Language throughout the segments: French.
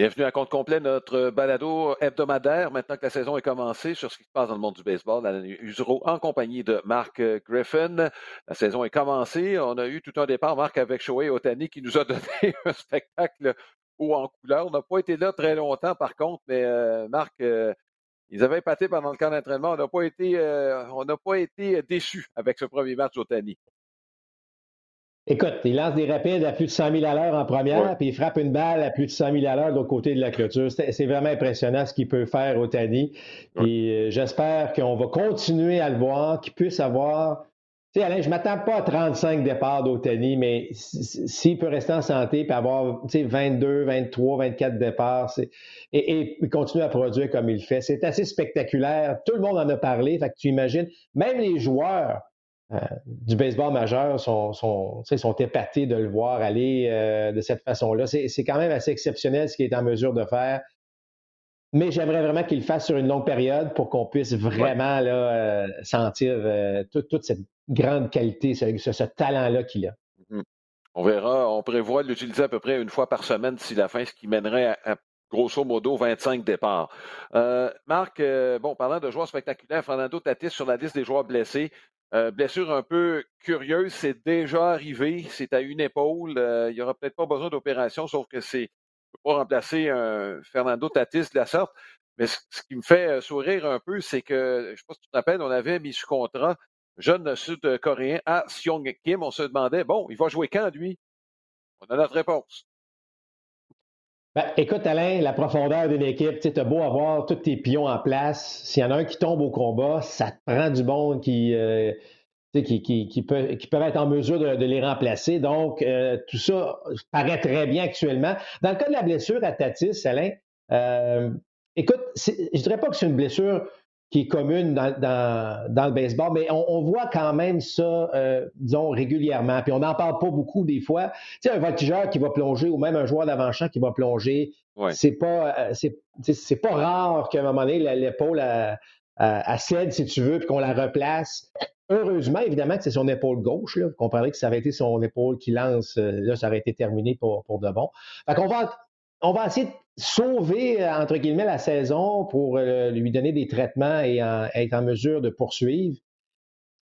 Bienvenue à compte complet, notre balado hebdomadaire, maintenant que la saison est commencée, sur ce qui se passe dans le monde du baseball. Alain Usereau en compagnie de Marc Griffin. La saison est commencée. On a eu tout un départ, Marc, avec Shohei Otani, qui nous a donné un spectacle haut en couleur. On n'a pas été là très longtemps, par contre, mais euh, Marc, euh, ils avaient épaté pendant le camp d'entraînement. On n'a pas été, euh, été déçus avec ce premier match d'Otani. Écoute, il lance des rapides à plus de 100 000 à l'heure en première, puis il frappe une balle à plus de 100 000 à l'heure de l'autre côté de la clôture. C'est vraiment impressionnant ce qu'il peut faire au Tani. Et euh, j'espère qu'on va continuer à le voir, qu'il puisse avoir. Tu sais, Alain, je ne m'attends pas à 35 départs d'Otani, mais s'il peut rester en santé et avoir 22, 23, 24 départs et, et, continuer à produire comme il fait, c'est assez spectaculaire. Tout le monde en a parlé. Fait que tu imagines, même les joueurs euh, du baseball majeur sont, sont, sont, épatés de le voir aller euh, de cette façon-là. C'est quand même assez exceptionnel ce qu'il est en mesure de faire. Mais j'aimerais vraiment qu'il le fasse sur une longue période pour qu'on puisse vraiment là, euh, sentir toute cette grande qualité, ce, talent-là qu'il a. Mm-hmm. On verra, on prévoit l'utiliser à peu près une fois par semaine d'ici la fin, ce qui mènerait à, grosso modo 25 départs. Marc, bon, parlant de joueurs spectaculaires, Fernando Tatis sur la liste des joueurs blessés. Euh, blessure un peu curieuse, c'est déjà arrivé. C'est à une épaule. Euh, il n'y aura peut-être pas besoin d'opération, sauf que c'est pas remplacer un Fernando Tatis de la sorte. Mais ce, qui me fait euh, sourire un peu, c'est que, je ne sais pas si tu te rappelles, on avait mis sous contrat jeune sud-coréen à Seong Kim. On se demandait, bon, il va jouer quand, lui? On a notre réponse. Ben, écoute, Alain, la profondeur d'une équipe, tu as beau avoir tous tes pions en place. S'il y en a un qui tombe au combat, ça te prend du monde qui, euh, qui, qui, peut, qui être en mesure de, les remplacer. Donc, euh, tout ça paraît très bien actuellement. Dans le cas de la blessure à Tatis, Alain, euh, écoute, je ne dirais pas que c'est une blessure qui est commune dans, dans, le baseball, mais on, voit quand même ça, euh, disons, régulièrement. Puis on n'en parle pas beaucoup des fois. Tu sais, un voltigeur qui va plonger ou même un joueur d'avant-champ qui va plonger, c'est pas euh, c'est pas rare qu'à un moment donné, l'épaule cède, si tu veux, puis qu'on la replace. Heureusement, évidemment, que c'est son épaule gauche. Là. Vous comprenez que ça avait été son épaule qui lance. Euh, là, ça aurait été terminé pour, pour de bon. Fait qu'on va on va essayer de sauver, euh, entre guillemets, la saison pour euh, lui donner des traitements et être en mesure de poursuivre.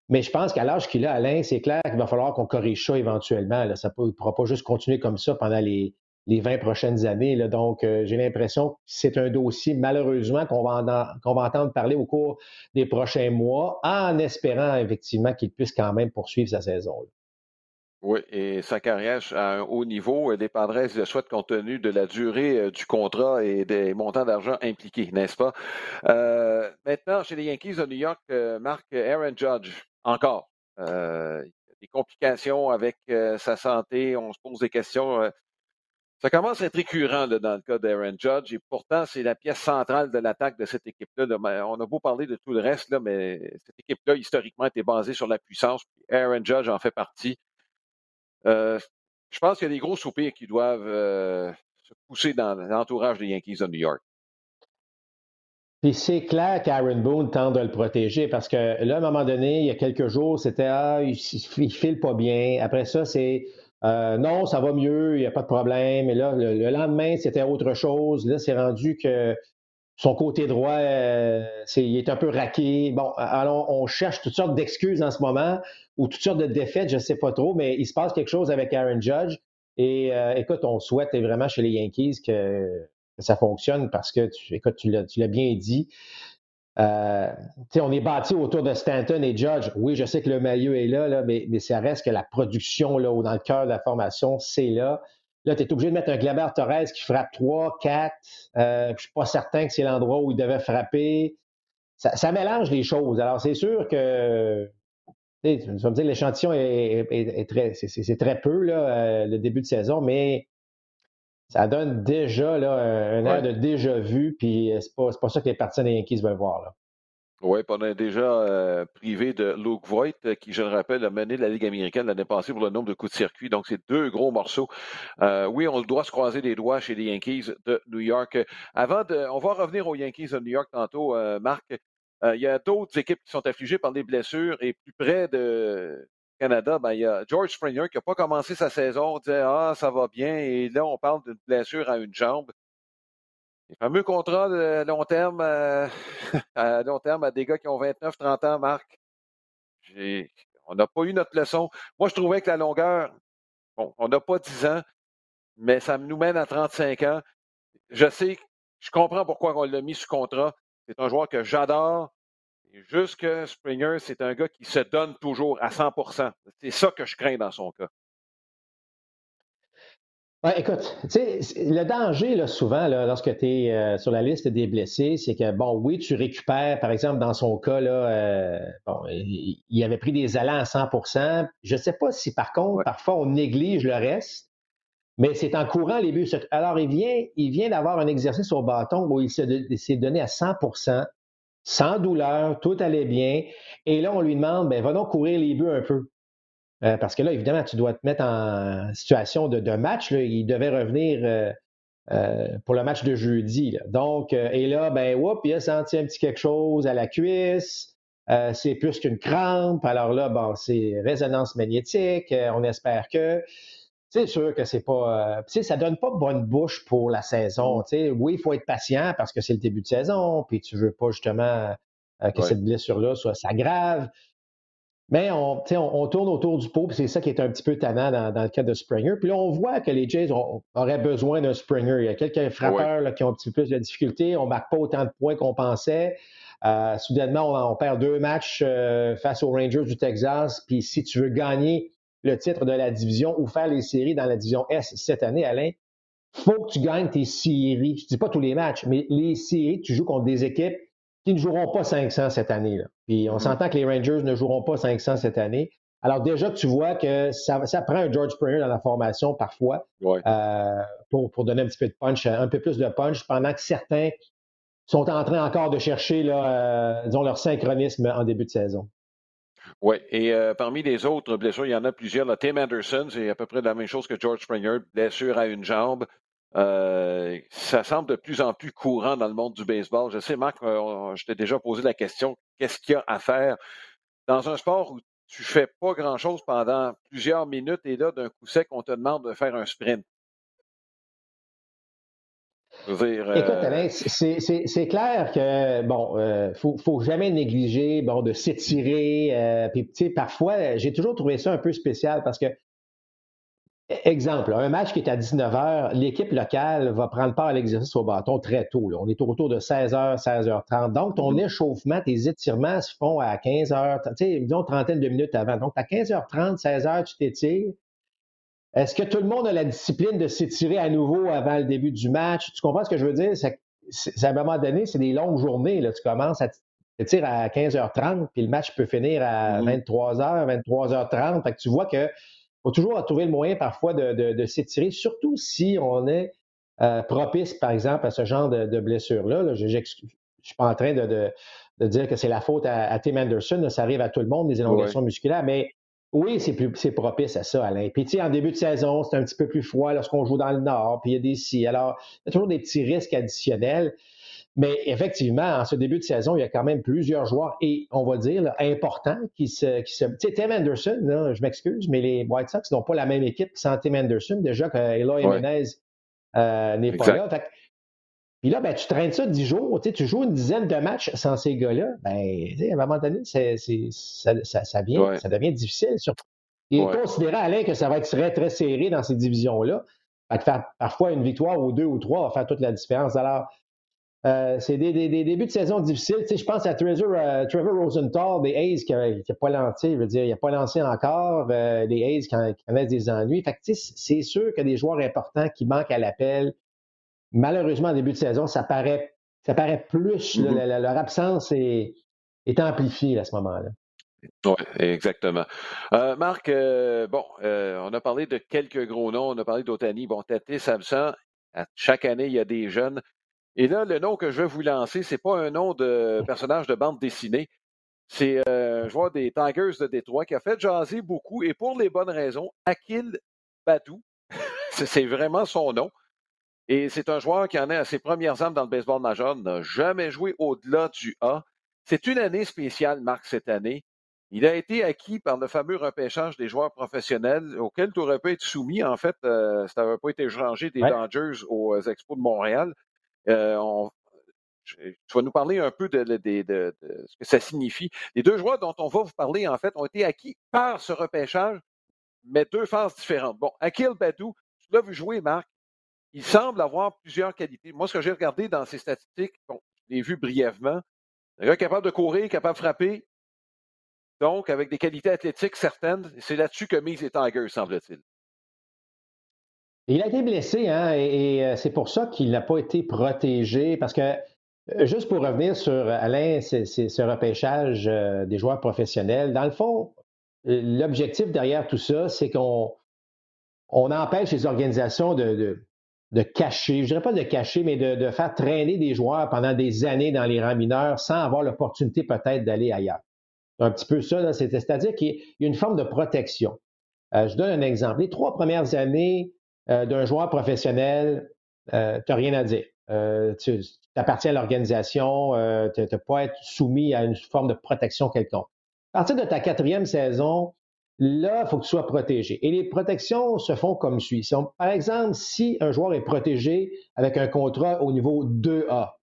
Mais je pense qu'à l'âge qu'il a, Alain, c'est clair qu'il va falloir qu'on corrige ça éventuellement. Ça ne pourra pas juste continuer comme ça pendant les, les 20 prochaines années. Donc, euh, j'ai l'impression que c'est un dossier, malheureusement, qu'on va entendre parler au cours des prochains mois, en espérant effectivement qu'il puisse quand même poursuivre sa saison. Oui, et sa carrière à un haut niveau dépendrait, le souhaite, compte tenu de la durée euh, du contrat et des montants d'argent impliqués, n'est-ce pas? Euh, maintenant, chez les Yankees de New York, euh, Marc Aaron Judge, encore. des complications avec sa santé, on se pose des questions. ça commence à être récurrent dans le cas d'Aaron Judge, et pourtant, c'est la pièce centrale de l'attaque de cette équipe-là. On a beau parler de tout le reste, là, mais cette équipe-là, historiquement, était basée sur la puissance. Aaron Judge en fait partie. Euh, je pense qu'il y a des gros soupirs qui doivent euh, se pousser dans l'entourage des Yankees de New York. Puis c'est clair qu'Aaron Boone tente de le protéger parce que là, à un moment donné, il y a quelques jours, c'était Ah, il, ne file pas bien. Après ça, c'est euh, non, ça va mieux, il n'y a pas de problème. Et là, le, lendemain, c'était autre chose. Là, c'est rendu que son côté droit, il est un peu raqué. Bon, alors on cherche toutes sortes d'excuses en ce moment ou toutes sortes de défaites, je ne sais pas trop, mais il se passe quelque chose avec Aaron Judge. Et euh, écoute, on souhaite vraiment chez les Yankees que, ça fonctionne parce que, tu, écoute, tu l'as bien dit. Euh, on est bâti autour de Stanton et Judge. Oui, je sais que le maillot est là, là mais, mais, ça reste que la production là, dans le cœur de la formation, c'est là. Là, tu es obligé de mettre un Glaber Torres qui frappe 3, 4. Euh, je ne suis pas certain que c'est l'endroit où il devait frapper. Ça, ça, mélange les choses. Alors, c'est sûr que tu vas me dire l'échantillon est, très, c'est très peu là, euh, le début de saison, mais ça donne déjà là, un air de déjà vu, puis euh, c'est pas, pas ça que les partisans des Yankees veulent voir. Là. Oui, on a déjà euh, privé de Luke Voigt, qui, je le rappelle, a mené la Ligue américaine l'année passée pour le nombre de coups de circuit. Donc, c'est deux gros morceaux. oui, on doit se croiser les doigts chez les Yankees de New York. Avant de, on va revenir aux Yankees de New York tantôt, Marc. Euh, il y a d'autres équipes qui sont affligées par des blessures et plus près de Canada, ben, il y a George Springer qui n'a pas commencé sa saison. On disait Ah, ça va bien. Et là, on parle d'une blessure à une jambe. Les fameux contrats de long terme, à long terme à des gars qui ont 29-30 ans, Marc. On n'a pas eu notre leçon. Moi, je trouvais que la longueur, bon, on n'a pas 10 ans, mais ça nous mène à 35 ans. Je sais, je comprends pourquoi on l'a mis sous contrat. C'est un joueur que j'adore. Juste que Springer, c'est un gars qui se donne toujours à 100% C'est ça que je crains dans son cas. Ouais, écoute, le danger, là, souvent, là, lorsque tu es euh, sur la liste des blessés, c'est que, bon, oui, tu récupères, par exemple, dans son cas, là, euh, bon, il, avait pris des allants à 100% Je ne sais pas si, par contre, parfois, on néglige le reste, mais c'est en courant les buts. Alors, il vient, il vient d'avoir un exercice au bâton où il s'est donné à 100% sans douleur, tout allait bien. Et là, on lui demande, ben, va donc courir les buts un peu. Euh, parce que là, évidemment, tu dois te mettre en situation de, match. Il devait revenir euh, euh, pour le match de jeudi. Donc, et là, ben, whoop, il a senti un petit quelque chose à la cuisse. c'est plus qu'une crampe. Alors là, bon, c'est résonance magnétique. on espère que. C'est sûr que c'est pas. tu sais, ça donne pas bonne bouche pour la saison. Tu oui, il faut être patient parce que c'est le début de saison, puis tu veux pas justement que cette blessure-là soit s'aggrave. Mais on, on, tourne autour du pot, puis c'est ça qui est un petit peu tannant dans, le cas de Springer. Puis là, on voit que les Jays auraient besoin d'un Springer. Il y a quelques frappeurs qui ont un petit peu plus de difficultés. On ne marque pas autant de points qu'on pensait. Euh, soudainement, on, perd deux matchs euh, face aux Rangers du Texas. Puis si tu veux gagner le titre de la division ou faire les séries dans la division S cette année, Alain, faut que tu gagnes tes séries. Je ne dis pas tous les matchs, mais les séries, tu joues contre des équipes qui ne joueront pas 500 cette année. Là. Puis on mm-hmm. s'entend que les Rangers ne joueront pas 500 cette année. Alors déjà, tu vois que ça, prend un George Springer dans la formation parfois euh, pour, donner un petit peu de punch, un peu plus de punch, pendant que certains sont en train encore de chercher là, euh, leur synchronisme en début de saison. Oui, et euh, parmi les autres blessures, il y en a plusieurs. Tim Anderson, c'est à peu près la même chose que George Springer, blessure à une jambe. Euh, ça semble de plus en plus courant dans le monde du baseball. Je sais, Marc, euh, je t'ai déjà posé la question, qu'est-ce qu'il y a à faire? Dans un sport où tu fais pas grand-chose pendant plusieurs minutes et là, d'un coup sec, on te demande de faire un sprint? Écoute, euh, Alain, c'est clair que, bon, ne faut, faut, jamais négliger, bon, de s'étirer. puis, tu sais, parfois, j'ai toujours trouvé ça un peu spécial parce que Exemple, un match qui est à 19h, l'équipe locale va prendre part à l'exercice au bâton très tôt. On est autour de 16h, 16h30. Donc, ton mm-hmm. échauffement, tes étirements se font à 15h, tu sais, disons trentaine de minutes avant. Donc, à 15h30, 16h, tu t'étires. Est-ce que tout le monde a la discipline de s'étirer à nouveau avant le début du match? Tu comprends ce que je veux dire? C'est, à un moment donné, c'est des longues journées. Là. Tu commences à t'étirer à 15h30, puis le match peut finir à 23h, mm-hmm. 23h30. Fait que tu vois que faut toujours trouver le moyen parfois de, s'étirer, surtout si on est euh, propice, par exemple, à ce genre de, blessure-là. Je ne suis pas en train de, dire que c'est la faute à, Tim Anderson. ça arrive à tout le monde, les élongations musculaires, mais oui, c'est propice à ça, Alain. Puis, tu sais, en début de saison, c'est un petit peu plus froid lorsqu'on joue dans le nord, puis il y a des si. Alors, il y a toujours des petits risques additionnels. Mais effectivement, en ce début de saison, il y a quand même plusieurs joueurs, et on va dire, importants qui se. Qui se tu sais, Tim Anderson, je m'excuse, mais les White Sox n'ont pas la même équipe sans Tim Anderson. Déjà que Eloy Jimenez euh, n'est pas là. puis là, ben, tu traînes ça dix jours, tu joues une dizaine de matchs sans ces gars-là, ben, à un moment donné, c'est, ça, ça, ça, vient, ça devient difficile. Il est considéré, Alain, que ça va être très, très serré dans ces divisions-là. parfois, une victoire ou deux ou trois va faire toute la différence. Alors, euh, c'est des, débuts de saison difficiles. je pense à euh, Trevor, Rosenthal des A's qui n'a pas lancé, je veux dire, il n'a pas lancé encore, euh, des A's qui, connaissent des ennuis. Fait c'est sûr que des joueurs importants qui manquent à l'appel, malheureusement, en début de saison, ça paraît, ça paraît plus, mm-hmm. leur absence est, est amplifiée à ce moment-là. Oui, exactement. Marc, bon, on a parlé de quelques gros noms, on a parlé d'Otani, bon, Tati, Samson, chaque année, il y a des jeunes. Et là, le nom que je vais vous lancer, c'est pas un nom de personnage de bande dessinée. C'est euh, un joueur des Tigers de Détroit qui a fait jaser beaucoup et pour les bonnes raisons. Akil Badou, c'est vraiment son nom. Et c'est un joueur qui en est à ses premières armes dans le baseball majeur, n'a jamais joué au-delà du A. C'est une année spéciale, Marc, cette année. Il a été acquis par le fameux repêchage des joueurs professionnels auquel tu aurais pu être soumis. En fait, euh, ça n'avait pas été changé des Dangers aux Expos de Montréal. Tu vas nous parler un peu de, ce que ça signifie. Les deux joueurs dont on va vous parler, en fait, ont été acquis par ce repêchage, mais deux phases différentes. Bon, Akil Badou, tu l'as vu jouer, Marc. Il semble avoir plusieurs qualités. Moi, ce que j'ai regardé dans ses statistiques, bon, je l'ai vu brièvement. Un gars capable de courir, capable de frapper. Donc, avec des qualités athlétiques certaines. C'est là-dessus que mise les Tigers, semble-t-il. Il a été blessé, hein, et, euh, c'est pour ça qu'il n'a pas été protégé. Parce que, euh, juste pour revenir sur Alain, c'est ce repêchage euh, des joueurs professionnels, dans le fond, l'objectif derrière tout ça, c'est qu'on on empêche les organisations de, de cacher, je dirais pas de cacher, mais de, faire traîner des joueurs pendant des années dans les rangs mineurs sans avoir l'opportunité peut-être d'aller ailleurs. Un petit peu ça, c'est-à-dire qu'il y a une forme de protection. Euh, je donne un exemple. Les trois premières années euh, d'un joueur professionnel, euh, tu n'as rien à dire. tu appartiens à l'organisation, tu n'as pas être soumis à une forme de protection quelconque. À partir de ta quatrième saison, Là, il faut que tu sois protégé. Et les protections se font comme suit. Par exemple, si un joueur est protégé avec un contrat au niveau 2A,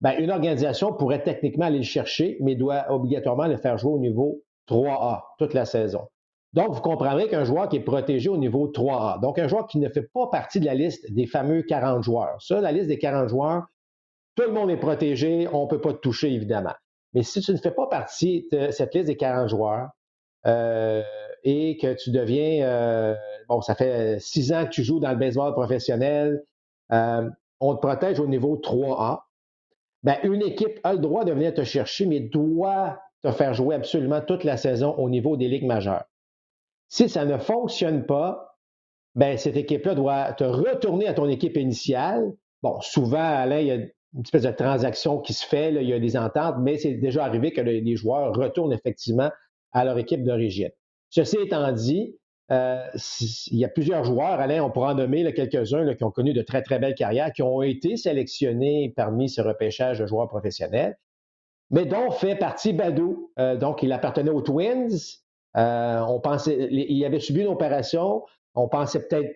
ben, une organisation pourrait techniquement aller le chercher, mais doit obligatoirement le faire jouer au niveau 3A toute la saison. Donc, vous comprendrez qu'un joueur qui est protégé au niveau 3A, donc un joueur qui ne fait pas partie de la liste des fameux 40 joueurs. Ça, la liste des 40 joueurs, tout le monde est protégé, on ne peut pas te toucher, évidemment. Mais si tu ne fais pas partie de cette liste des 40 joueurs, euh, et que tu deviens, euh, bon, ça fait six ans que tu joues dans le baseball professionnel, euh, on te protège au niveau 3A. Ben, une équipe a le droit de venir te chercher, mais doit te faire jouer absolument toute la saison au niveau des ligues majeures. Si ça ne fonctionne pas, ben, cette équipe-là doit te retourner à ton équipe initiale. Bon, souvent, Alain, il y a une espèce de transaction qui se fait, il y a des ententes, mais c'est déjà arrivé que les joueurs retournent effectivement à leur équipe d'origine. Ceci étant dit, euh, il y a plusieurs joueurs, Alain, on pourra en nommer quelques-uns qui ont connu de très, très belles carrières, qui ont été sélectionnés parmi ce repêchage de joueurs professionnels, mais dont fait partie Badou. Euh, donc, il appartenait aux Twins. Euh, on pensait, il avait subi une opération. On pensait peut-être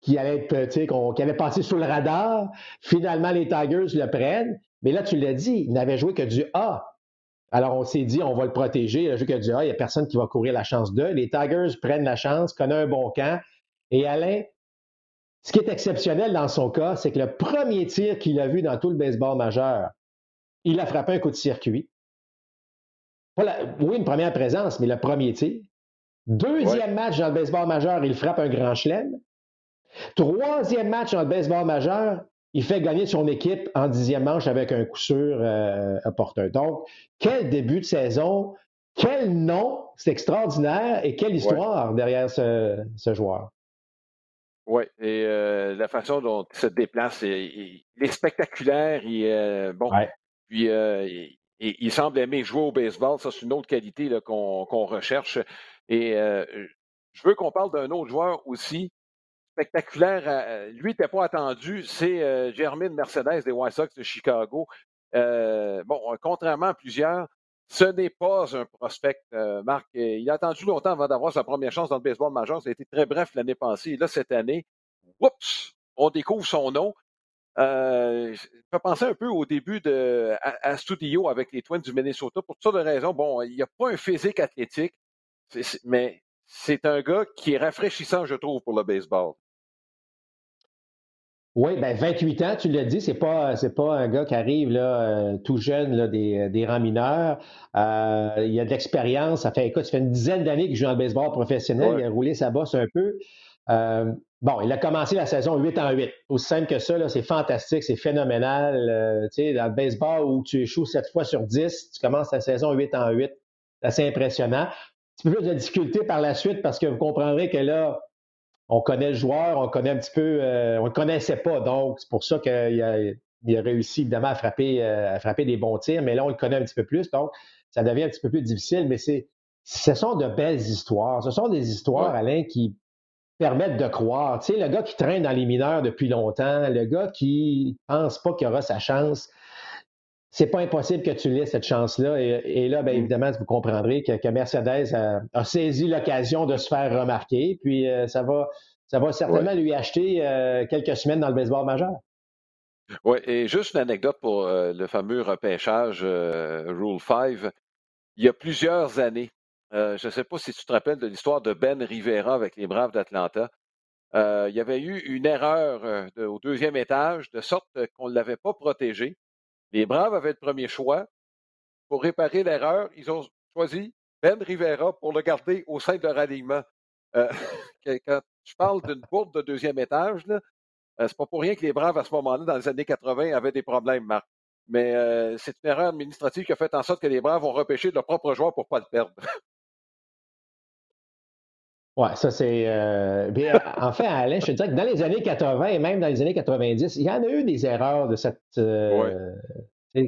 qu'il allait être, qu'il allait passer sous le radar. Finalement, les Tigers le prennent. Mais là, tu l'as dit, il n'avait joué que du A alors, on s'est dit, on va le protéger. Jeu a dit, ah, il n'y a personne qui va courir la chance d'eux. Les Tigers prennent la chance, connaissent un bon camp. Et Alain, ce qui est exceptionnel dans son cas, c'est que le premier tir qu'il a vu dans tout le baseball majeur, il a frappé un coup de circuit. Oui, une première présence, mais le premier tir. Deuxième match dans le baseball majeur, il frappe un grand chelem. Troisième match dans le baseball majeur, il fait gagner son équipe en dixième manche avec un coup sûr euh, opportun. Donc, quel début de saison, quel nom, c'est extraordinaire et quelle histoire derrière ce, joueur. Oui, et euh, la façon dont il se déplace, il, est spectaculaire. Il, euh, bon, puis il, semble aimer jouer au baseball. Ça, c'est une autre qualité qu'on recherche. Et je veux qu'on parle d'un autre joueur aussi spectaculaire. Euh, lui, n'était pas attendu. C'est euh, Jermaine Mercedes des White Sox de Chicago. Euh, bon, contrairement à plusieurs, ce n'est pas un prospect, Marc. Il a attendu longtemps avant d'avoir sa première chance dans le baseball majeur. Ça a été très bref l'année passée. Et là, cette année, oups, on découvre son nom. Euh, je peux penser un peu au début de à, Studio avec les Twins du Minnesota pour toutes sortes de raisons. Bon, il n'y a pas un physique athlétique, mais c'est un gars qui est rafraîchissant, je trouve, pour le baseball. Oui, ben 28 ans, tu l'as dit, c'est pas c'est pas un gars qui arrive là, euh, tout jeune là, des, des rangs mineurs. Euh, il a de l'expérience. Ça fait écoute, ça fait une dizaine d'années qu'il joue le baseball professionnel. Il a roulé sa bosse un peu. Euh, bon, il a commencé la saison 8 en 8. Aussi simple que ça, c'est fantastique, c'est phénoménal. tu sais, dans le baseball où tu échoues 7 fois sur 10, tu commences la saison 8 en 8. C'est assez impressionnant. Un petit peu plus de difficulté par la suite parce que vous comprendrez que là, on connaît le joueur, on connaît un petit peu, euh, on ne le connaissait pas. Donc, c'est pour ça qu'il a, réussi évidemment à frapper, euh, à frapper des bons tirs, mais là, on le connaît un petit peu plus. Donc, ça devient un petit peu plus difficile, mais c'est, ce sont de belles histoires. Ce sont des histoires, Alain, qui permettent de croire. Tu sais, le gars qui traîne dans les mineurs depuis longtemps, le gars qui pense pas qu'il aura sa chance, c'est pas impossible que tu laisses cette chance-là. Et, là, bien mm. évidemment, vous comprendrez que, Mercedes a, saisi l'occasion de se faire remarquer. Puis euh, ça va, ça va certainement lui acheter euh, quelques semaines dans le baseball majeur. Oui, et juste une anecdote pour euh, le fameux repêchage euh, Rule 5. Il y a plusieurs années, euh, je ne sais pas si tu te rappelles de l'histoire de Ben Rivera avec les Braves d'Atlanta. il y avait eu une erreur au deuxième étage, de sorte qu'on ne l'avait pas protégé. Les Braves avaient le premier choix. Pour réparer l'erreur, ils ont choisi Ben Rivera pour le garder au sein de leur alignement. quand je parle d'une bourde de deuxième étage, là, euh, c'est pas pour rien que les Braves, à ce moment-là, dans les années 80, avaient des problèmes, Marc. Mais euh, c'est une erreur administrative qui a fait en sorte que les Braves ont repêché leur propre joueur pour ne pas le perdre. Oui, ça c'est. Euh, en fait, Alain, je te dirais que dans les années 80 et même dans les années 90, il y en a eu des erreurs de cette.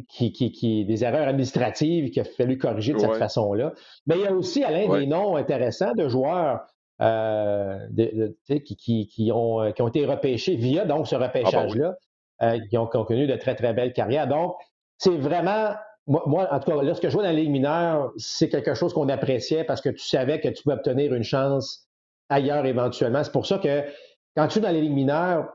Qui, qui, des erreurs administratives qu'il a fallu corriger de cette façon-là. Mais il y a aussi, Alain, des noms intéressants de joueurs euh, qui, qui, ont, euh, qui ont été repêchés via donc ce ah, ben repêchage-là, euh, qui, ont, connu de très, très belles carrières. Donc, c'est vraiment moi, en tout cas, lorsque je jouais dans la Ligue mineure, c'est quelque chose qu'on appréciait parce que tu savais que tu pouvais obtenir une chance ailleurs éventuellement. C'est pour ça que quand tu joues dans les ligues mineures,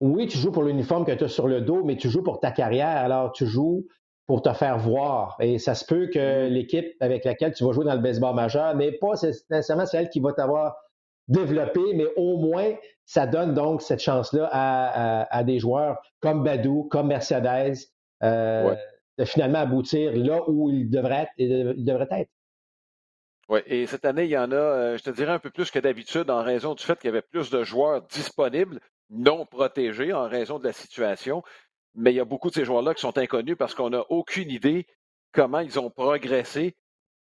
oui, tu joues pour l'uniforme que tu as sur le dos, mais tu joues pour ta carrière. Alors, tu joues pour te faire voir. Et ça se peut que mm-hmm. l'équipe avec laquelle tu vas jouer dans le baseball majeur n'est pas nécessairement celle qui va t'avoir développé, mais au moins, ça donne donc cette chance-là à, des joueurs comme Badou, comme Mercedes, euh, de finalement aboutir là où ils devraient être. Oui, et cette année, il y en a, euh, je te dirais, un peu plus que d'habitude en raison du fait qu'il y avait plus de joueurs disponibles, non protégés en raison de la situation. Mais il y a beaucoup de ces joueurs-là qui sont inconnus parce qu'on n'a aucune idée comment ils ont progressé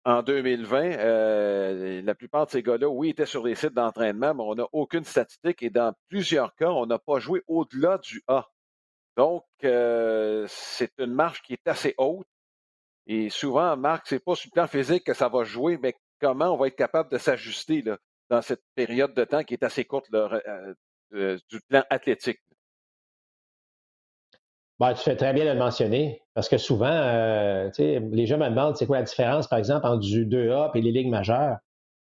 en 2020. Euh, la plupart de ces gars-là, oui, étaient sur les sites d'entraînement, mais on n'a aucune statistique et dans plusieurs cas, on n'a pas joué au-delà du A. Donc, euh, c'est une marche qui est assez haute. Et souvent, Marc, c'est pas sur le plan physique que ça va jouer, mais comment on va être capable de s'ajuster dans cette période de temps qui est assez courte euh, du plan athlétique? Ben, tu fais très bien de le mentionner, parce que souvent, euh, les gens me demandent c'est quoi la différence, par exemple, entre du 2A et les ligues majeures?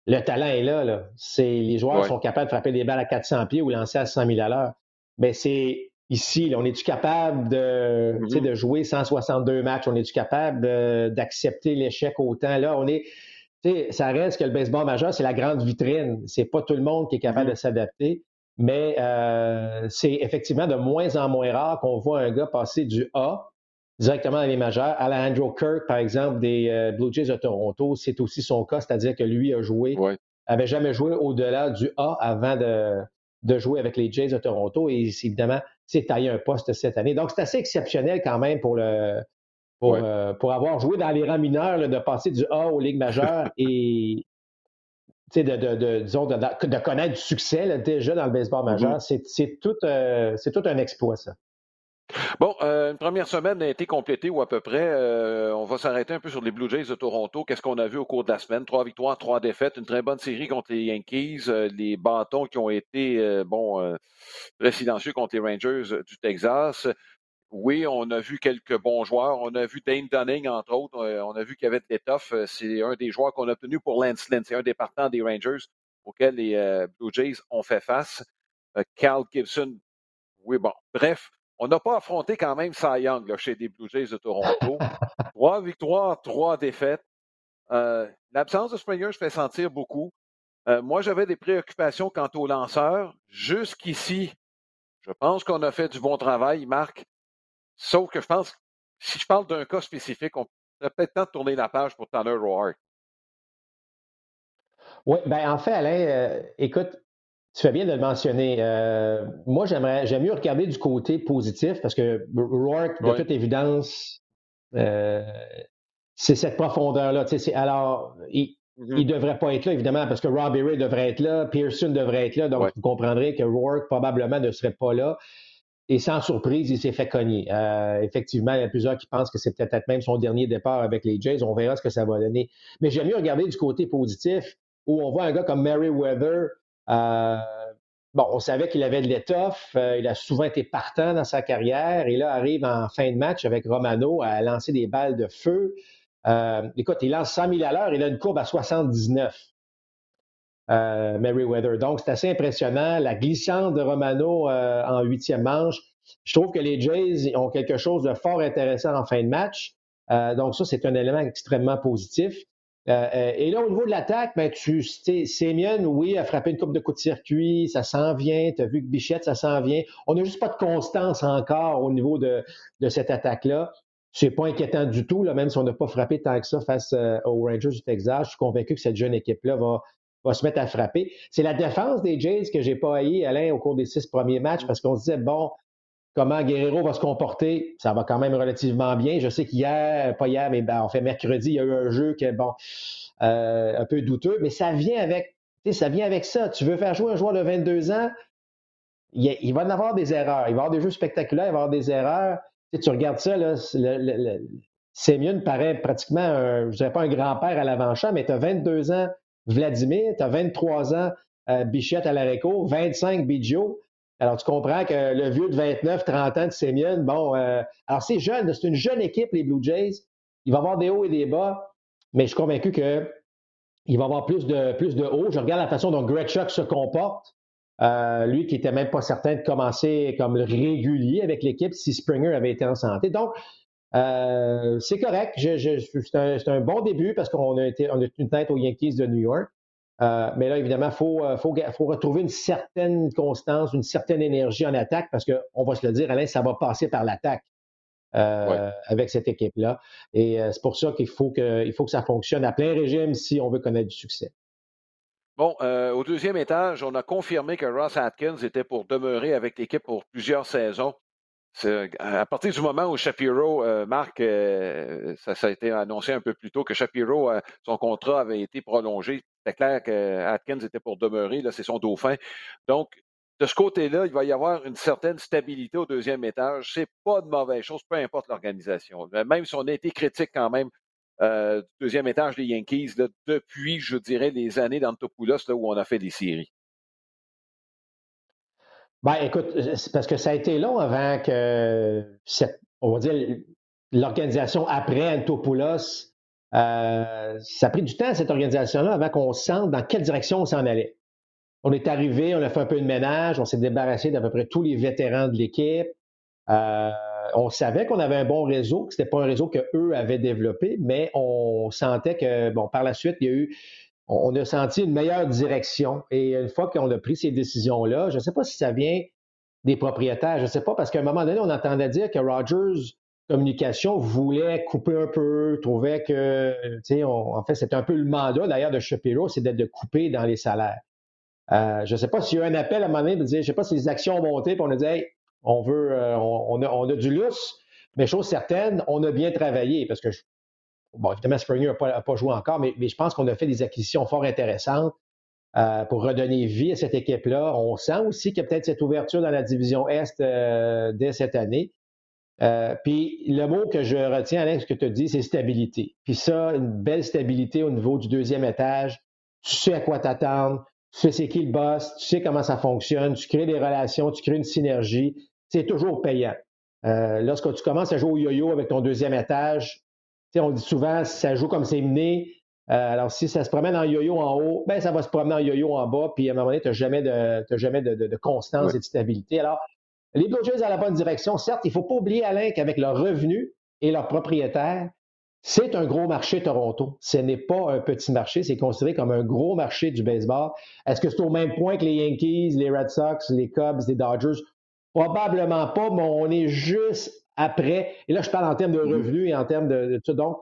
Le talent est là. là. les joueurs sont capables de frapper des balles à 400 pieds ou lancer à 100 000 à l'heure. Mais c'est ici, on est-tu capable de, mm-hmm. de jouer 162 matchs? On est-tu capable d'accepter l'échec autant? Là, on est. Ça reste que le baseball majeur, c'est la grande vitrine. C'est pas tout le monde qui est capable mm-hmm. de s'adapter. Mais euh, c'est effectivement de moins en moins rare qu'on voit un gars passer du A directement dans les majeurs. Alejandro Kirk, par exemple, des euh, Blue Jays de Toronto, c'est aussi son cas, c'est-à-dire que lui a joué, avait jamais joué au-delà du A avant de, de, jouer avec les Jays de Toronto et évidemment, c'est taillé un poste cette année. Donc, c'est assez exceptionnel quand même pour le pour, euh, pour avoir joué dans les rangs mineurs, de passer du A aux ligues majeures et, de, de, de, disons, de, de, connaître du succès déjà dans le baseball mm-hmm. majeur, c'est tout, euh, tout un exploit, ça. Bon, euh, une première semaine a été complétée ou à peu près. Euh, on va s'arrêter un peu sur les Blue Jays de Toronto. Qu'est-ce qu'on a vu au cours de la semaine? Trois victoires, trois défaites, une très bonne série contre les Yankees, les bâtons qui ont été bon très silencieux contre les Rangers du Texas. Oui, on a vu quelques bons joueurs. On a vu Dane Dunning, entre autres. Euh, on a vu qu'il y avait de l'étoffe. Euh, c'est un des joueurs qu'on a obtenu pour Lance Lynn. C'est un des partants des Rangers auxquels les euh, Blue Jays ont fait face. Cal Gibson, oui, bon. Bref, on n'a pas affronté quand même Cy Young là, chez les Blue Jays de Toronto. trois victoires, trois défaites. L'absence de Springer se fait sentir beaucoup. moi, j'avais des préoccupations quant aux lanceurs. Jusqu'ici, je pense qu'on a fait du bon travail, Marc. Sauf que je pense, si je parle d'un cas spécifique, on pourrait peut-être temps de tourner la page pour Tanner Roark. Oui, ben en fait, Alain, euh, écoute, tu fais bien de le mentionner. Euh, moi, j'aimerais, j'aime mieux regarder du côté positif parce que Rourke, de toute évidence, euh, c'est cette profondeur-là. Alors, il ne mm-hmm. devrait pas être là, évidemment, parce que Robbie Ray devrait être là, Pearson devrait être là, donc vous comprendrez que Rourke probablement ne serait pas là. Et sans surprise, il s'est fait cogner. Euh, effectivement, il y a plusieurs qui pensent que c'est peut-être même son dernier départ avec les Jays. On verra ce que ça va donner. Mais j'aime mieux regarder du côté positif où on voit un gars comme Mary Weather. Euh, bon, on savait qu'il avait de l'étoffe. Euh, il a souvent été partant dans sa carrière. Et là, arrive en fin de match avec Romano à lancer des balles de feu. écoute, il lance 100 000 à l'heure. Il a une courbe à 79. Euh, Weather. Donc, c'est assez impressionnant. La glissante de Romano euh, en huitième manche, je trouve que les Jays ont quelque chose de fort intéressant en fin de match. donc ça, c'est un élément extrêmement positif. Et là, au niveau de l'attaque, ben, tu, Sémion, oui, a frappé une coupe de coups de circuit, ça s'en vient. Tu as vu que Bichette, ça s'en vient. On n'a juste pas de constance encore au niveau de, de cette attaque-là. C'est pas inquiétant du tout, là, même si on n'a pas frappé tant que ça face euh, aux Rangers du Texas. Je suis convaincu que cette jeune équipe-là va, va se mettre à frapper. C'est la défense des Jays que j'ai pas haï, Alain, au cours des six premiers matchs, parce qu'on se disait, bon, comment Guerrero va se comporter, ça va quand même relativement bien. Je sais qu'hier, pas hier, mais ben, en fait mercredi, il y a eu un jeu qui est bon, euh, un peu douteux, mais ça vient avec, ça vient avec ça. Tu veux faire jouer un joueur de 22 ans, il, va en avoir des erreurs. Il va y avoir des jeux spectaculaires, il va y avoir des erreurs tu regardes ça, là, paraît pratiquement, un, je dirais pas un grand-père à l'avant-champ, mais tu as 22 ans Vladimir, tu as 23 ans euh, Bichette à l'aréco, 25 Bidjo. Alors, tu comprends que le vieux de 29, 30 ans de Sémion, bon, euh, alors c'est jeune, c'est une jeune équipe, les Blue Jays. Il va avoir des hauts et des bas, mais je suis convaincu qu'il va avoir plus de, plus de hauts. Je regarde la façon dont Greg Chuck se comporte. Euh, lui qui était même pas certain de commencer comme régulier avec l'équipe si Springer avait été en santé. Donc, euh, c'est correct. c'est, un, bon début parce qu'on a, été, on a une tête aux Yankees de New York. Euh, mais là, évidemment, il faut, faut, faut, retrouver une certaine constance, une certaine énergie en attaque parce qu'on va se le dire, Alain, ça va passer par l'attaque. avec cette équipe-là. Et c'est pour ça qu'il faut que, il faut que ça fonctionne à plein régime si on veut connaître du succès. Bon, euh, au deuxième étage, on a confirmé que Ross Atkins était pour demeurer avec l'équipe pour plusieurs saisons. À partir du moment où Shapiro, euh, Marc, euh, ça, a été annoncé un peu plus tôt que Shapiro, son contrat avait été prolongé. C'est clair qu'Atkins était pour demeurer, là, c'est son dauphin. Donc, de ce côté-là, il va y avoir une certaine stabilité au deuxième étage. C'est pas de mauvaise chose, peu importe l'organisation. Même si on a été critique quand même euh, deuxième étage des Yankees depuis, je dirais, les années d'Antopoulos là, où on a fait des séries? Ben, écoute, c'est parce que ça a été long avant que, on va dire, l'organisation après Antopoulos, euh, ça a pris du temps, cette organisation-là, avant qu'on sente dans quelle direction on s'en allait. On est arrivé, on a fait un peu de ménage, on s'est débarrassé d'à peu près tous les vétérans de l'équipe. Euh, on savait qu'on avait un bon réseau, que ce n'était pas un réseau qu'eux avaient développé, mais on sentait que, bon, par la suite, il y a eu, on a senti une meilleure direction. Et une fois qu'on a pris ces décisions-là, je ne sais pas si ça vient des propriétaires, je ne sais pas, parce qu'à un moment donné, on entendait dire que Rogers Communication voulait couper un peu, trouvait que, tu sais, en fait, c'était un peu le mandat d'ailleurs de Shapiro, c'est d'être de couper dans les salaires. Euh, je ne sais pas s'il y a eu un appel à un moment donné de dire, je ne sais pas si les actions ont monté, puis on a dit, hey, on veut, euh, on, a, du lousse, mais chose certaine, on a bien travaillé parce que, bon, évidemment, Springer n'a pas, joué encore, mais, je pense qu'on a fait des acquisitions fort intéressantes euh, pour redonner vie à cette équipe-là. On sent aussi qu'il y a peut-être cette ouverture dans la division Est euh, dès cette année. Puis le mot que je retiens, Alex, ce que tu as dit, c'est stabilité. Puis ça, une belle stabilité au niveau du deuxième étage. Tu sais à quoi t'attendre, tu sais c'est qui le boss, tu sais comment ça fonctionne, tu crées des relations, tu crées une synergie c'est toujours payant. Euh, lorsque tu commences à jouer au yo-yo avec ton deuxième étage, on dit souvent, ça joue comme c'est mené. Euh, alors, si ça se promène en yo-yo en haut, ben, ça va se promener en yo-yo en bas, puis à un moment donné, tu n'as jamais, de, jamais de, constance et de stabilité. Alors, les Blue Jays à la bonne direction. Certes, il ne faut pas oublier, Alain, qu'avec leurs revenus et leurs propriétaires, c'est un gros marché Toronto. Ce n'est pas un petit marché, c'est considéré comme un gros marché du baseball. Est-ce que c'est au même point que les Yankees, les Red Sox, les Cubs, les Dodgers? Probablement pas, mais on est juste après. Et là, je parle en termes de mm-hmm. revenus et en termes de, tout. Donc,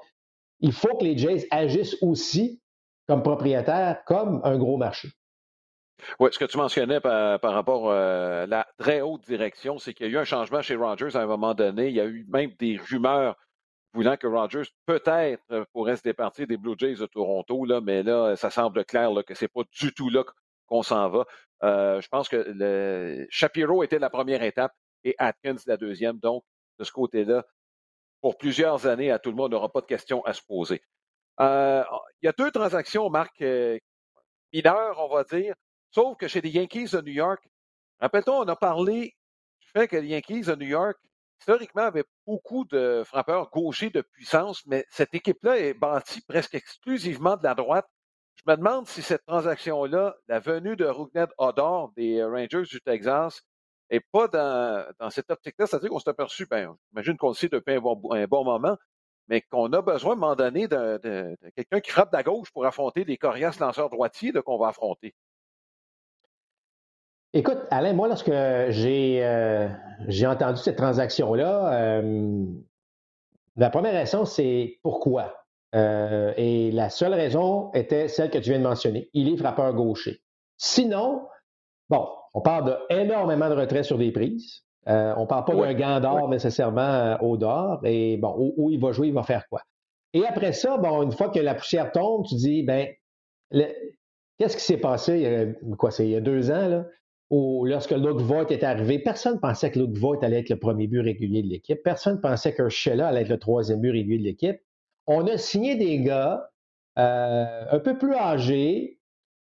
il faut que les Jays agissent aussi comme propriétaires, comme un gros marché. Oui, ce que tu mentionnais par, rapport euh, à la très haute direction, c'est qu'il y a eu un changement chez Rogers à un moment donné. Il y a eu même des rumeurs voulant que Rogers peut-être pourrait se départir des Blue Jays de Toronto, là, mais là, ça semble clair que ce n'est pas du tout là qu'on s'en va. Euh, je pense que le, Shapiro était la première étape et Atkins la deuxième. Donc, de ce côté-là, pour plusieurs années, à tout le monde n'aura pas de questions à se poser. Euh, il y a deux transactions, Marc, euh, mineures, on va dire, sauf que chez les Yankees de New York, rappelle-toi, on a parlé du fait que les Yankees de New York, historiquement, avaient beaucoup de frappeurs gauchers de puissance, mais cette équipe-là est bâtie presque exclusivement de la droite. Je me demande si cette transaction-là, la venue de Rugnet Odor des Rangers du Texas, et pas dans, cette optique-là. C'est-à-dire qu'on s'est aperçu, ben, j'imagine qu'on le sait depuis un bon, moment, mais qu'on a besoin, à un moment donné, de, quelqu'un qui frappe de la gauche pour affronter des coriaces lanceurs droitiers qu'on va affronter. Écoute, Alain, moi, lorsque j'ai euh, entendu cette transaction-là, euh, la première raison, c'est pourquoi? Euh, et la seule raison était celle que tu viens de mentionner. Il est frappeur gaucher. Sinon, bon, on parle d'énormément de retraits sur des prises. On ne parle pas d'un gant d'or nécessairement au d'or. Et bon, où, il va jouer, il va faire quoi? Et après ça, bon, une fois que la poussière tombe, tu dis, ben, qu'est-ce qui s'est passé? Il y a, quoi, c'est il y a deux ans, là, où lorsque Luke Voigt est arrivé, personne ne pensait que Luke Voigt allait être le premier but régulier de l'équipe. Personne ne pensait que Sheila allait être le troisième but régulier de l'équipe on a signé des gars euh, un peu plus âgés,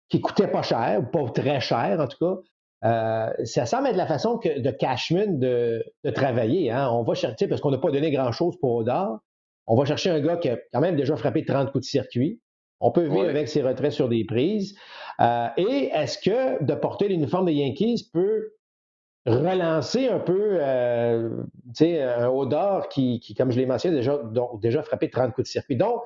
qui coûtaient pas cher, ou pas très cher en tout cas. Euh, ça semble être la façon que, de Cashman de, travailler. Hein. On va chercher, parce qu'on n'a pas donné grand-chose pour Odar, on va chercher un gars qui a quand même déjà frappé 30 coups de circuit. On peut vivre avec ses retraits sur des prises. Euh, et est-ce que de porter l'uniforme des Yankees peut relancer un peu euh, un Odor qui, qui, comme je l'ai mentionné, déjà, donc, déjà frappé 30 coups de circuit. Donc,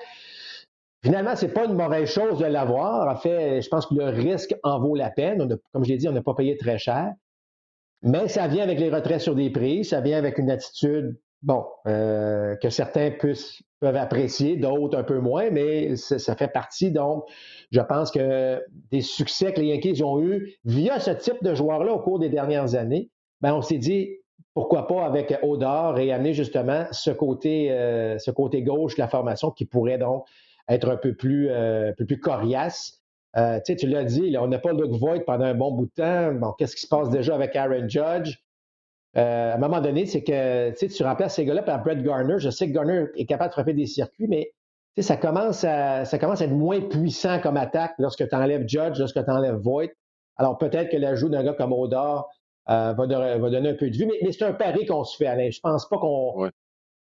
finalement, ce n'est pas une mauvaise chose de l'avoir. En fait, je pense que le risque en vaut la peine. comme je l'ai dit, on n'a pas payé très cher. Mais ça vient avec les retraits sur des prix, ça vient avec une attitude, bon, euh, que certains puissent, peuvent apprécier, d'autres un peu moins, mais ça fait partie, donc, je pense que des succès que les Yankees ont eus via ce type de joueurs-là au cours des dernières années, ben on s'est dit pourquoi pas avec Odor et amener justement ce côté, euh, ce côté gauche de la formation qui pourrait donc être un peu plus, euh, peu plus coriace. Euh, tu l'as dit, on n'a pas Luke Voigt pendant un bon bout de temps. Bon, qu'est-ce qui se passe déjà avec Aaron Judge? À un moment donné, c'est que tu remplaces ces gars-là par Brett Garner. Je sais que Garner est capable de frapper des circuits, mais ça commence, à, ça commence à être moins puissant comme attaque lorsque tu enlèves Judge, lorsque tu enlèves Voigt. Alors peut-être que l'ajout d'un gars comme Odor euh, va, donner un peu de vue, mais, c'est un pari qu'on se fait, Alain. Je pense pas qu'on.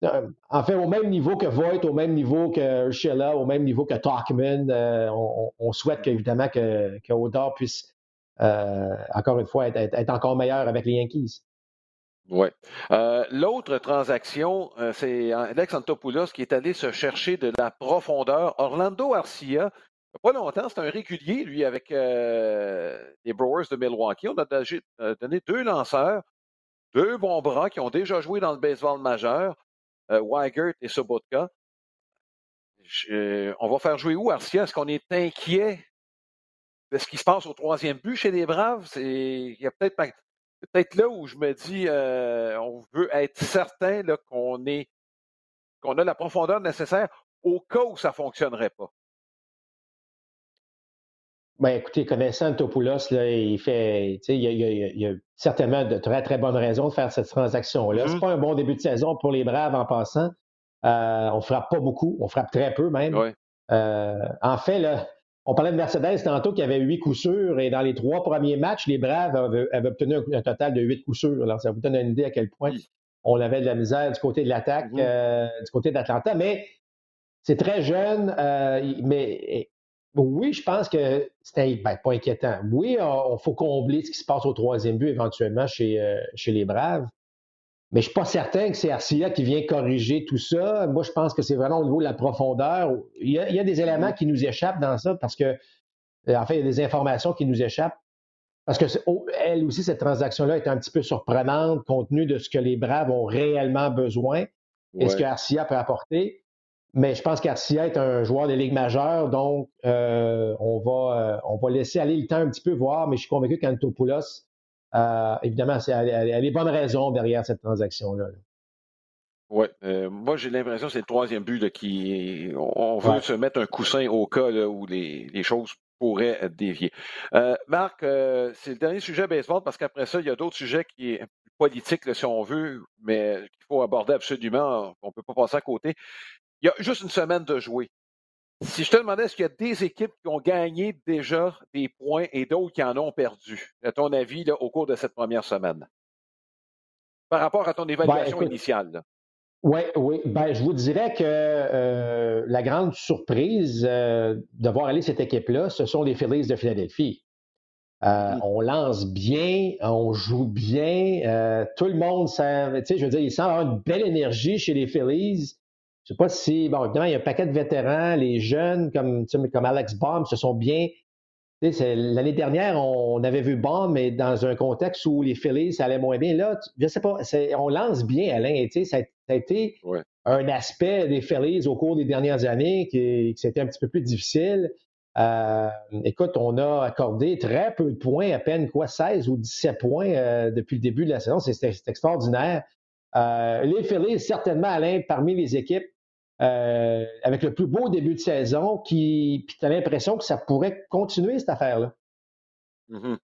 Euh, en fait, au même niveau que Voigt, au même niveau que Urshela, au même niveau que Talkman, euh, on, souhaite évidemment que, que Odor puisse, encore une fois, être, encore meilleur avec les Yankees. Oui. Euh, l'autre transaction, euh, c'est Alex Antopoulos qui est allé se chercher de la profondeur. Orlando Arcia, pas longtemps, c'est un régulier, lui, avec euh, les Brewers de Milwaukee. On a donné deux lanceurs, deux bons bras qui ont déjà joué dans le baseball majeur, Weigert et Sobotka. on va faire jouer où, Arcia? Est-ce qu'on est inquiet de ce qui se passe au troisième but chez les Braves? Il y a peut-être peut-être là où je me dis, euh, on veut être certain qu'on est qu'on a la profondeur nécessaire au cas où ça ne fonctionnerait pas. Ben, écoutez, connaissant Topoulos, là, il fait, il y, a, il, y a, certainement de très, très bonnes raisons de faire cette transaction-là. Ce n'est mm-hmm. pas un bon début de saison pour les Braves en passant. Euh, on frappe pas beaucoup, on frappe très peu même. Euh, en fait, là, on parlait de Mercedes tantôt qui avait huit coups sûrs et dans les trois premiers matchs, les Braves avaient, obtenu un, total de huit coups sûrs. Alors, ça vous donne une idée à quel point on avait de la misère du côté de l'attaque, euh, du côté d'Atlanta. Mais c'est très jeune, euh, mais oui, je pense que c'était ben, pas inquiétant. Oui, il faut combler ce qui se passe au troisième but éventuellement chez, euh, chez les Braves. Mais je ne suis pas certain que c'est Arcia qui vient corriger tout ça. Moi, je pense que c'est vraiment au niveau de la profondeur. Il y, a, des éléments qui nous échappent dans ça parce que, euh, en fait, il y a des informations qui nous échappent. Parce que elle aussi, cette transaction-là est un petit peu surprenante compte tenu de ce que les Braves ont réellement besoin et ce que Arcia peut apporter. Mais je pense qu'Arcia est un joueur des ligues majeures, donc euh, on, va, euh, on va laisser aller le temps un petit peu voir, mais je suis convaincu qu'Antopoulos euh, évidemment, y a les bonnes raisons derrière cette transaction-là. Oui, euh, moi j'ai l'impression que c'est le troisième but qui on veut se mettre un coussin au cas où les, choses pourraient dévier. Euh, Marc, c'est le dernier sujet baseball parce qu'après ça, il y a d'autres sujets qui sont politiques si on veut, mais qu'il faut aborder absolument. On ne peut pas passer à côté. Il y a juste une semaine de jouer. Si je te demandais, est-ce qu'il y a des équipes qui ont gagné déjà des points et d'autres qui en ont perdu, à ton avis, là, au cours de cette première semaine? Par rapport à ton ben, évaluation initiale. Oui, oui. Ben, je vous dirais que euh, la grande surprise euh, de voir aller cette équipe-là, ce sont les Phillies de Philadelphie. Mm. On lance bien, on joue bien. tout le monde, tu sais, je veux dire, il semble avoir une belle énergie chez les Phillies. Je sais pas si, bon, évidemment, il y a un paquet de vétérans, les jeunes comme, comme Alex Baum se sont bien. L'année dernière, on avait vu Baum, mais dans un contexte où les Phillies, ça allait moins bien. Là, je sais pas, on lance bien, Alain. Ça, ça a été un aspect des Phillies au cours des dernières années qui, qui c'était un petit peu plus difficile. Euh, écoute, on a accordé très peu de points, à peine quoi, 16 ou 17 points euh, depuis le début de la saison. C'est extraordinaire. Euh, les Phillies, certainement, Alain, parmi les équipes avec le plus beau début de saison, qui, puis tu as l'impression que ça pourrait continuer, cette affaire-là. Mm-hmm.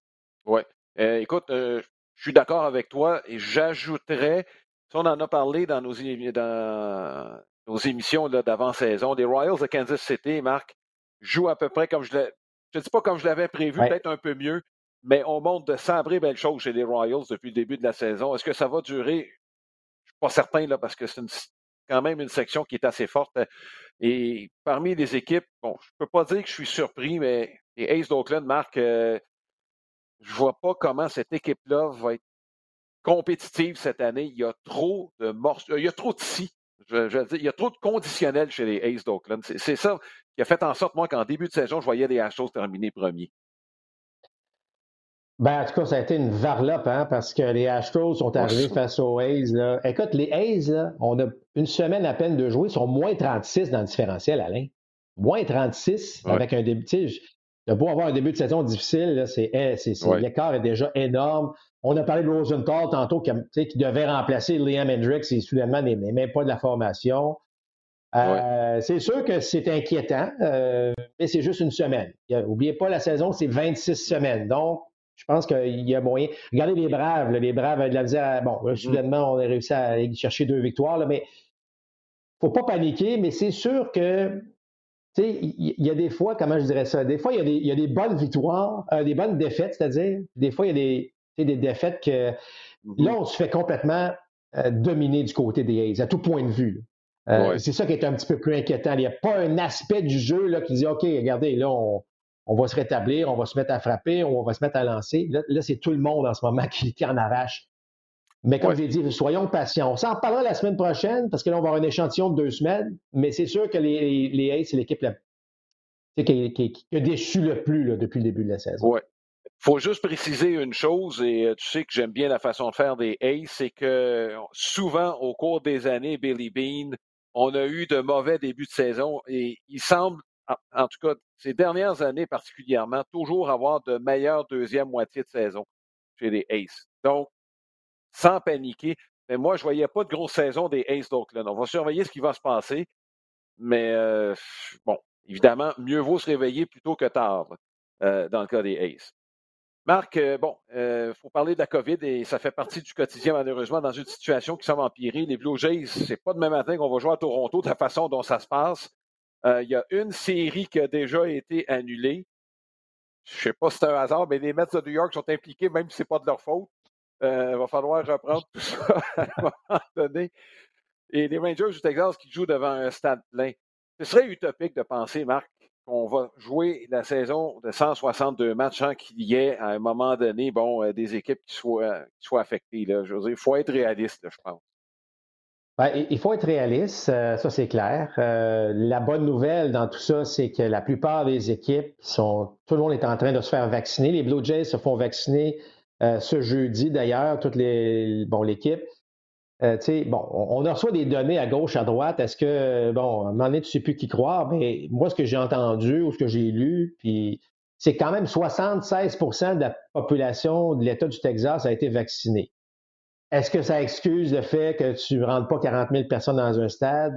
Oui. écoute, je suis d'accord avec toi et j'ajouterais, si on en a parlé dans nos, dans nos émissions d'avant-saison, des Royals de Kansas City, Marc, joue à peu près comme je l'ai. Je ne dis pas comme je l'avais prévu, peut-être un peu mieux, mais on monte de sabrer belles choses chez les Royals depuis le début de la saison. Est-ce que ça va durer? Je ne suis pas certain, là, parce que c'est quand même une section qui est assez forte. Et parmi les équipes, bon, je ne peux pas dire que je suis surpris, mais les Ace d'Oakland marquent. Euh, je ne vois pas comment cette équipe-là va être compétitive cette année. Il y a trop de morceaux, il y a trop de si il y a trop de conditionnels chez les Aces d'Oakland. C'est ça qui a fait en sorte, moi, qu'en début de saison, je voyais les Astros terminer premier. Ben, en tout cas, ça a été une varlope, hein, parce que les Astros sont arrivés face aux A's. Là. Écoute, les A's, là, on a une semaine à peine de jouer, ils sont moins 36 dans le différentiel, Alain. Moins 36 avec un début. Tu sais, de beau avoir un début de saison difficile, c'est, eh, l'écart est déjà énorme. On a parlé de Rosenthal tantôt qui, qui devait remplacer Liam Hendricks et soudainement n'est même pas de la formation. Euh, c'est sûr que c'est inquiétant, euh, mais c'est juste une semaine. N'oubliez pas, la saison, c'est 26 semaines. Donc, je pense qu'il y a moyen. Regardez les Braves. les Braves avaient de la misère. Bon, mm-hmm. soudainement, on a réussi à aller chercher deux victoires, là, mais faut pas paniquer, mais c'est sûr que tu sais, il y, a des fois, comment je dirais ça, des fois, il y, a des bonnes victoires, euh, des bonnes défaites, c'est-à-dire, des fois, il y a des, des défaites que mm-hmm. là, on se fait complètement euh, dominer du côté des A's, à tout point de vue. Euh, c'est ça qui est un petit peu plus inquiétant. Il n'y a pas un aspect du jeu là, qui dit OK, regardez, là, on, va se rétablir, on va se mettre à frapper, on va se mettre à lancer. Là, c'est tout le monde en ce moment qui, en arrache. Mais comme j'ai dit, soyons patients. On s'en reparlera la semaine prochaine parce que là, on va avoir un échantillon de deux semaines. Mais c'est sûr que les, les A's, c'est l'équipe qui, qui, a déçu le plus depuis le début de la saison. Oui faut juste préciser une chose, et euh, tu sais que j'aime bien la façon de faire des Aces, c'est que souvent, au cours des années, Billy Bean, on a eu de mauvais débuts de saison et il semble, en, tout cas, ces dernières années particulièrement, toujours avoir de meilleures deuxième moitié de saison chez les Aces. Donc, sans paniquer, mais moi, je ne voyais pas de grosse saison des Aces d'Oakland. On va surveiller ce qui va se passer, mais euh, bon, évidemment, mieux vaut se réveiller plutôt que tard euh, dans le cas des Aces. Marc, euh, bon, il faut parler de la COVID et ça fait partie du quotidien, malheureusement, dans une situation qui semble empirer. Les Blue Jays, c'est pas demain matin qu'on va jouer à Toronto de la façon dont ça se passe. Euh, il y a une série qui a déjà été annulée. Je ne sais pas si c'est un hasard, mais les Mets de New York sont impliqués, même si ce n'est pas de leur faute. Il va falloir reprendre tout ça à un moment donné. Et les Rangers du Texas qui jouent devant un stade plein. Ce serait utopique de penser, Marc, qu'on va jouer la saison de 162 matchs sans qu'il y ait à un moment donné bon, euh, des équipes qui soient, affectées. Je il faut être réaliste, je pense. Ben, il faut être réaliste, euh, ça c'est clair. Euh, la bonne nouvelle dans tout ça, c'est que la plupart des équipes sont, tout le monde est en train de se faire vacciner. Les Blue Jays se font vacciner ce jeudi d'ailleurs, toute les, bon, l'équipe. Euh, bon, on, reçoit des données à gauche, à droite. Est-ce que, bon, à un moment donné, tu ne sais plus qui croire, mais moi, ce que j'ai entendu ou ce que j'ai lu, puis c'est quand même 76% de la population de l'État du Texas a été vaccinée. Est-ce que ça excuse le fait que tu ne rentres pas 40 000 personnes dans un stade?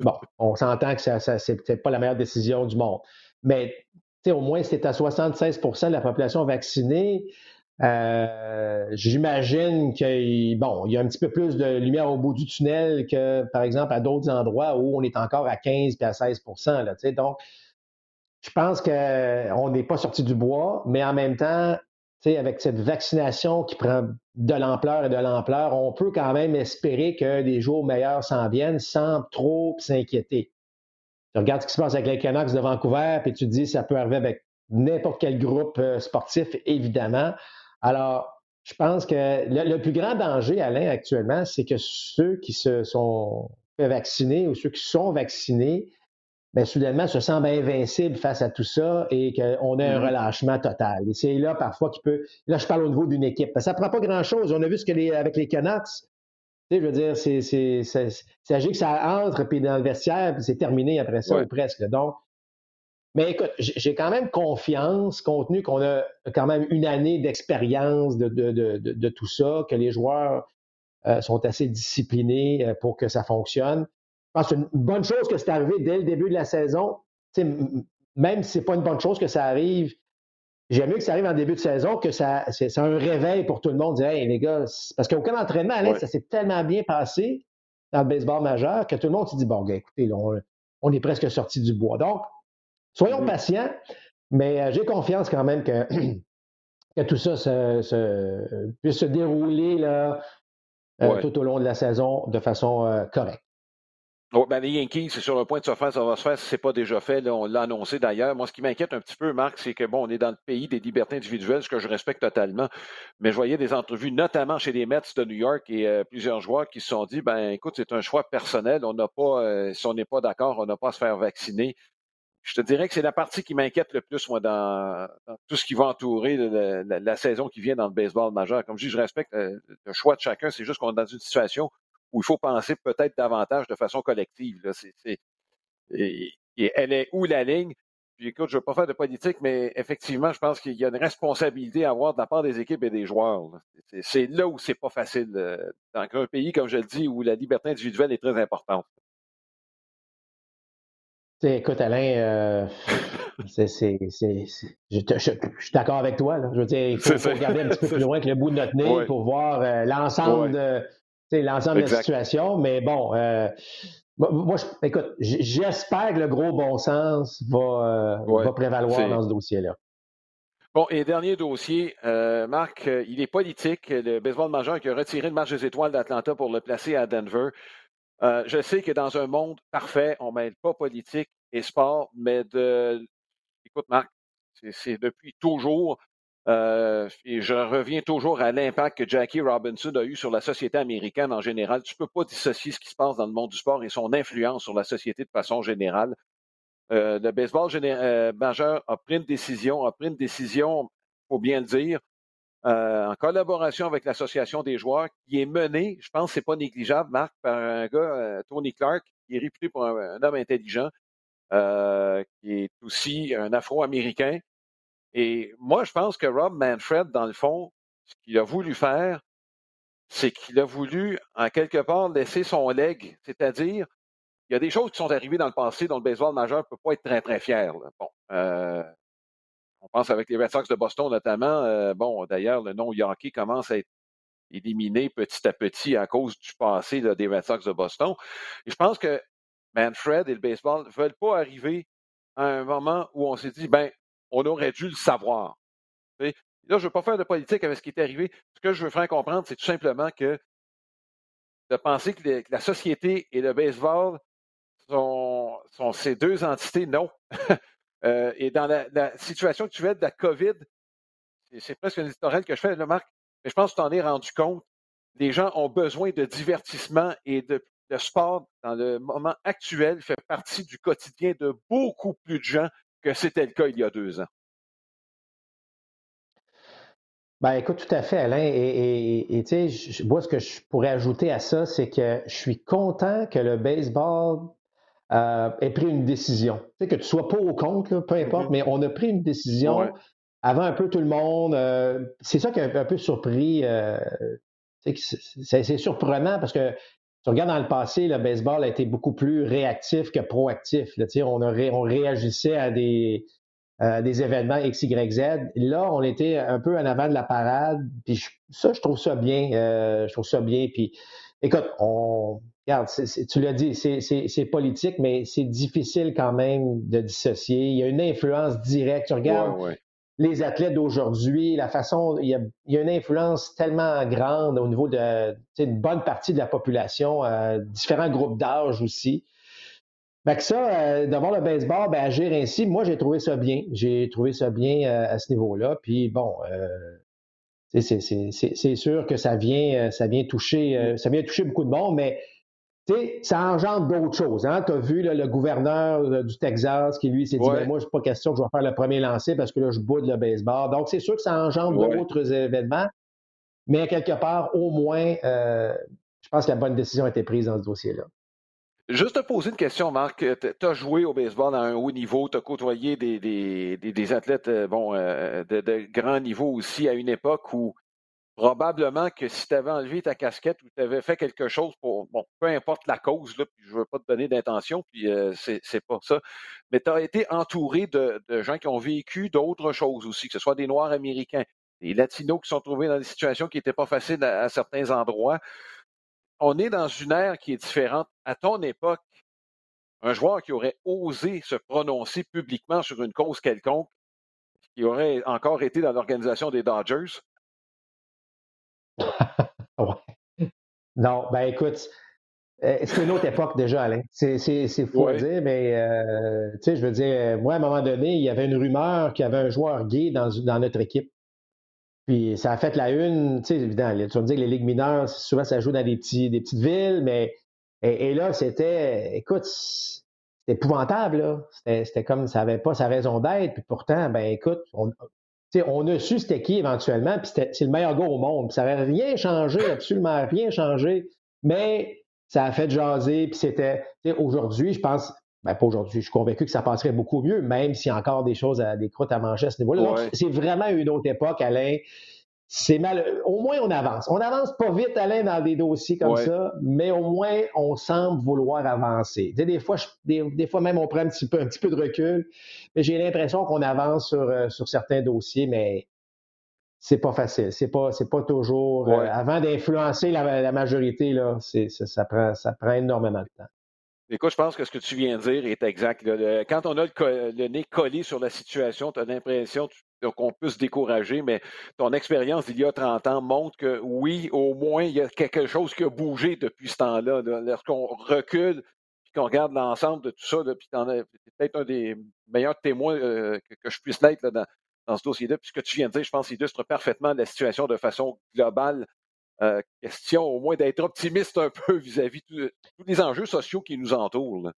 Bon, on s'entend que ça, ça c'est peut-être pas la meilleure décision du monde. Mais au moins, c'est à 76% de la population vaccinée. Euh, j'imagine qu'il bon, y a un petit peu plus de lumière au bout du tunnel que, par exemple, à d'autres endroits où on est encore à 15 et à 16 là, Donc, je pense qu'on n'est pas sorti du bois, mais en même temps, avec cette vaccination qui prend de l'ampleur et de l'ampleur, on peut quand même espérer que des jours meilleurs s'en viennent sans trop s'inquiéter. Tu regardes ce qui se passe avec les Canucks de Vancouver, puis tu te dis ça peut arriver avec n'importe quel groupe sportif, évidemment. Alors, je pense que le, plus grand danger, Alain, actuellement, c'est que ceux qui se sont fait vacciner ou ceux qui sont vaccinés, bien, soudainement, se sentent invincibles face à tout ça et qu'on a un mm-hmm. relâchement total. Et c'est là, parfois, qui peut. Là, je parle au niveau d'une équipe. Ça ne prend pas grand-chose. On a vu ce que les, avec les Canucks, je veux dire, c'est, c'est, que ça entre, puis dans le vestiaire, puis c'est terminé après ça, ou presque. Donc, mais écoute, j'ai quand même confiance, compte tenu qu'on a quand même une année d'expérience de, de, de, de, tout ça, que les joueurs euh, sont assez disciplinés euh, pour que ça fonctionne. Je pense que c'est une bonne chose que c'est arrivé dès le début de la saison. même si ce n'est pas une bonne chose que ça arrive, j'aime mieux que ça arrive en début de saison que ça, c'est, un réveil pour tout le monde. Dire, hey, les gars, parce qu'aucun entraînement, ça s'est tellement bien passé dans le baseball majeur que tout le monde s'est dit, bon, écoutez, on, on, est presque sorti du bois. Donc, Soyons mm-hmm. patients, mais euh, j'ai confiance quand même que, que tout ça puisse se dérouler là, euh, tout au long de la saison de façon euh, correcte. Ben, les Yankees, c'est sur le point de se faire, ça va se faire si ce n'est pas déjà fait. on l'a annoncé d'ailleurs. Moi, ce qui m'inquiète un petit peu, Marc, c'est que bon, on est dans le pays des libertés individuelles, ce que je respecte totalement. Mais je voyais des entrevues, notamment chez les Mets de New York et plusieurs joueurs qui se sont dit ben écoute, c'est un choix personnel. On n'a pas, si on n'est pas d'accord, on n'a pas à se faire vacciner je te dirais que c'est la partie qui m'inquiète le plus, moi, dans, tout ce qui va entourer la, saison qui vient dans le baseball majeur. Comme je dis, je respecte euh, le, choix de chacun. C'est juste qu'on est dans une situation où il faut penser peut-être davantage de façon collective. et, elle est où la ligne? Puis écoute, je ne veux pas faire de politique, mais effectivement, je pense qu'il y a une responsabilité à avoir de la part des équipes et des joueurs. C'est là où c'est pas facile. Euh, dans un pays, comme je le dis, où la liberté individuelle est très importante écoute, Alain, euh, c'est, je, suis d'accord avec toi. Là. Je veux dire, il faut, regarder un petit peu plus loin que le bout de notre nez pour voir euh, l'ensemble de l'ensemble de la situation. Mais bon, euh, moi, écoute, j'espère que le gros bon sens va, va prévaloir dans ce dossier-là. Bon, et dernier dossier, Marc, il est politique. Le baseball majeur qui a retiré le match des étoiles d'Atlanta pour le placer à Denver. Euh, je sais que dans un monde parfait, on ne mêle pas politique et sport, mais de. Écoute, Marc, c'est depuis toujours. Euh, et je reviens toujours à l'impact que Jackie Robinson a eu sur la société américaine en général. Tu ne peux pas dissocier ce qui se passe dans le monde du sport et son influence sur la société de façon générale. Euh, le baseball majeur a pris une décision, a pris une décision, faut bien le dire, euh, en collaboration avec l'Association des joueurs, qui est menée, je pense que ce n'est pas négligeable, Marc, par un gars, euh, Tony Clark, qui est réputé pour un, homme intelligent, euh, qui est aussi un Afro-Américain. Et moi, je pense que Rob Manfred, dans le fond, ce qu'il a voulu faire, c'est qu'il a voulu, en quelque part, laisser son leg, c'est-à-dire, il y a des choses qui sont arrivées dans le passé dont le baseball majeur ne peut pas être très, très fier. Bon, on pense avec les Red Sox de Boston notamment. Euh, bon, d'ailleurs, le nom Yankee commence à être éliminé petit à petit à cause du passé des Red Sox de Boston. Et je pense que Manfred et le baseball ne veulent pas arriver à un moment où on s'est dit, ben, on aurait dû le savoir. là, je ne veux pas faire de politique avec ce qui est arrivé. Ce que je veux faire comprendre, c'est tout simplement que de penser que, la société et le baseball sont, ces deux entités, non. Euh, et dans la, situation actuelle de la COVID, c'est presque un éditorial que je fais, là, Marc, mais je pense que tu t'en es rendu compte. Les gens ont besoin de divertissement et de, le sport, dans le moment actuel, fait partie du quotidien de beaucoup plus de gens que c'était le cas il y a deux ans. Ben, écoute, tout à fait, Alain. Et tu sais, moi, ce que je pourrais ajouter à ça, c'est que je suis content que le baseball euh, ait pris une décision. Tu sais, que tu sois pas au compte, peu importe, mm-hmm. mais on a pris une décision avant un peu tout le monde. Euh, c'est ça qui a un peu surpris. Euh, c'est surprenant parce que tu regardes dans le passé, le baseball a été beaucoup plus réactif que proactif. Là, on, on réagissait à des, événements X, Y, Z. Là, on était un peu en avant de la parade. Puis ça, je trouve ça bien. je trouve ça bien. Puis écoute, on, regarde, tu l'as dit, c'est politique, mais c'est difficile quand même de dissocier. Il y a une influence directe. Tu regardes les athlètes d'aujourd'hui, la façon, il y, a, une influence tellement grande au niveau de une bonne partie de la population, euh, différents groupes d'âge aussi. que ça, d'avoir le baseball, ben, agir ainsi, moi, j'ai trouvé ça bien. J'ai trouvé ça bien à ce niveau-là. Puis bon, c'est sûr que ça vient, ça vient toucher, ça vient toucher beaucoup de monde, mais ça engendre d'autres choses. Hein? Tu as vu le gouverneur euh, du Texas qui, lui, s'est dit ben, Moi, c'est pas question que je vais faire le premier lancer parce que là, je boude le baseball. Donc, c'est sûr que ça engendre d'autres événements. Mais quelque part, au moins, euh, je pense que la bonne décision a été prise dans ce dossier-là. Juste te poser une question, Marc. Tu as joué au baseball à un haut niveau, tu as côtoyé des, des, athlètes euh, bon, de, de, grand niveau aussi à une époque où probablement que si tu avais enlevé ta casquette ou tu avais fait quelque chose pour, bon, peu importe la cause, là, puis je ne veux pas te donner d'intention, puis euh, c'est pas ça, mais tu as été entouré de, gens qui ont vécu d'autres choses aussi, que ce soit des Noirs américains, des Latinos qui sont trouvés dans des situations qui n'étaient pas faciles à, certains endroits. On est dans une ère qui est différente. À ton époque, un joueur qui aurait osé se prononcer publiquement sur une cause quelconque, qui aurait encore été dans l'organisation des Dodgers, Non, ben écoute, euh, c'est une autre époque déjà, Alain. C'est, fou à dire, mais euh, tu sais, je veux dire, moi, à un moment donné, il y avait une rumeur qu'il y avait un joueur gay dans, dans notre équipe. Puis ça a fait la une, tu sais, évidemment, tu vas me dire que les ligues mineures, souvent ça joue dans des, petits, des petites villes, mais et, là, c'était, écoute, c'était épouvantable, là. C'était, c'était comme ça n'avait pas sa raison d'être. Puis pourtant, ben écoute, on, on a su c'était qui éventuellement, puis c'est le meilleur gars au monde. ça n'avait rien changé, absolument rien changé, mais ça a fait jaser, puis c'était. Aujourd'hui, je pense, ben pas aujourd'hui, je suis convaincu que ça passerait beaucoup mieux, même s'il y a encore des choses, à, des croûtes à manger à ce niveau-là. c'est vraiment une autre époque, Alain c'est mal. Au moins, on avance. On avance pas vite, Alain, dans des dossiers comme ça, mais au moins, on semble vouloir avancer. des, fois, des, fois même, on prend un petit peu, un petit peu de recul, mais j'ai l'impression qu'on avance sur, euh, sur certains dossiers, mais c'est pas facile. C'est pas, c'est pas toujours. Euh, avant d'influencer la, majorité, là, c'est, ça, prend, ça prend énormément de temps. Écoute, je pense que ce que tu viens de dire est exact. Quand on a le, nez collé sur la situation, tu as l'impression qu'on peut se décourager, mais ton expérience d'il y a 30 ans montre que oui, au moins, il y a quelque chose qui a bougé depuis ce temps-là. Lorsqu'on recule puis qu'on regarde l'ensemble de tout ça, puis tu es peut-être un des meilleurs témoins euh, que, je puisse l'être dans, dans, ce dossier-là. Puis ce que tu viens de dire, je pense, illustre parfaitement la situation de façon globale euh, question au moins d'être optimiste un peu vis-à-vis de tous les enjeux sociaux qui nous entourent.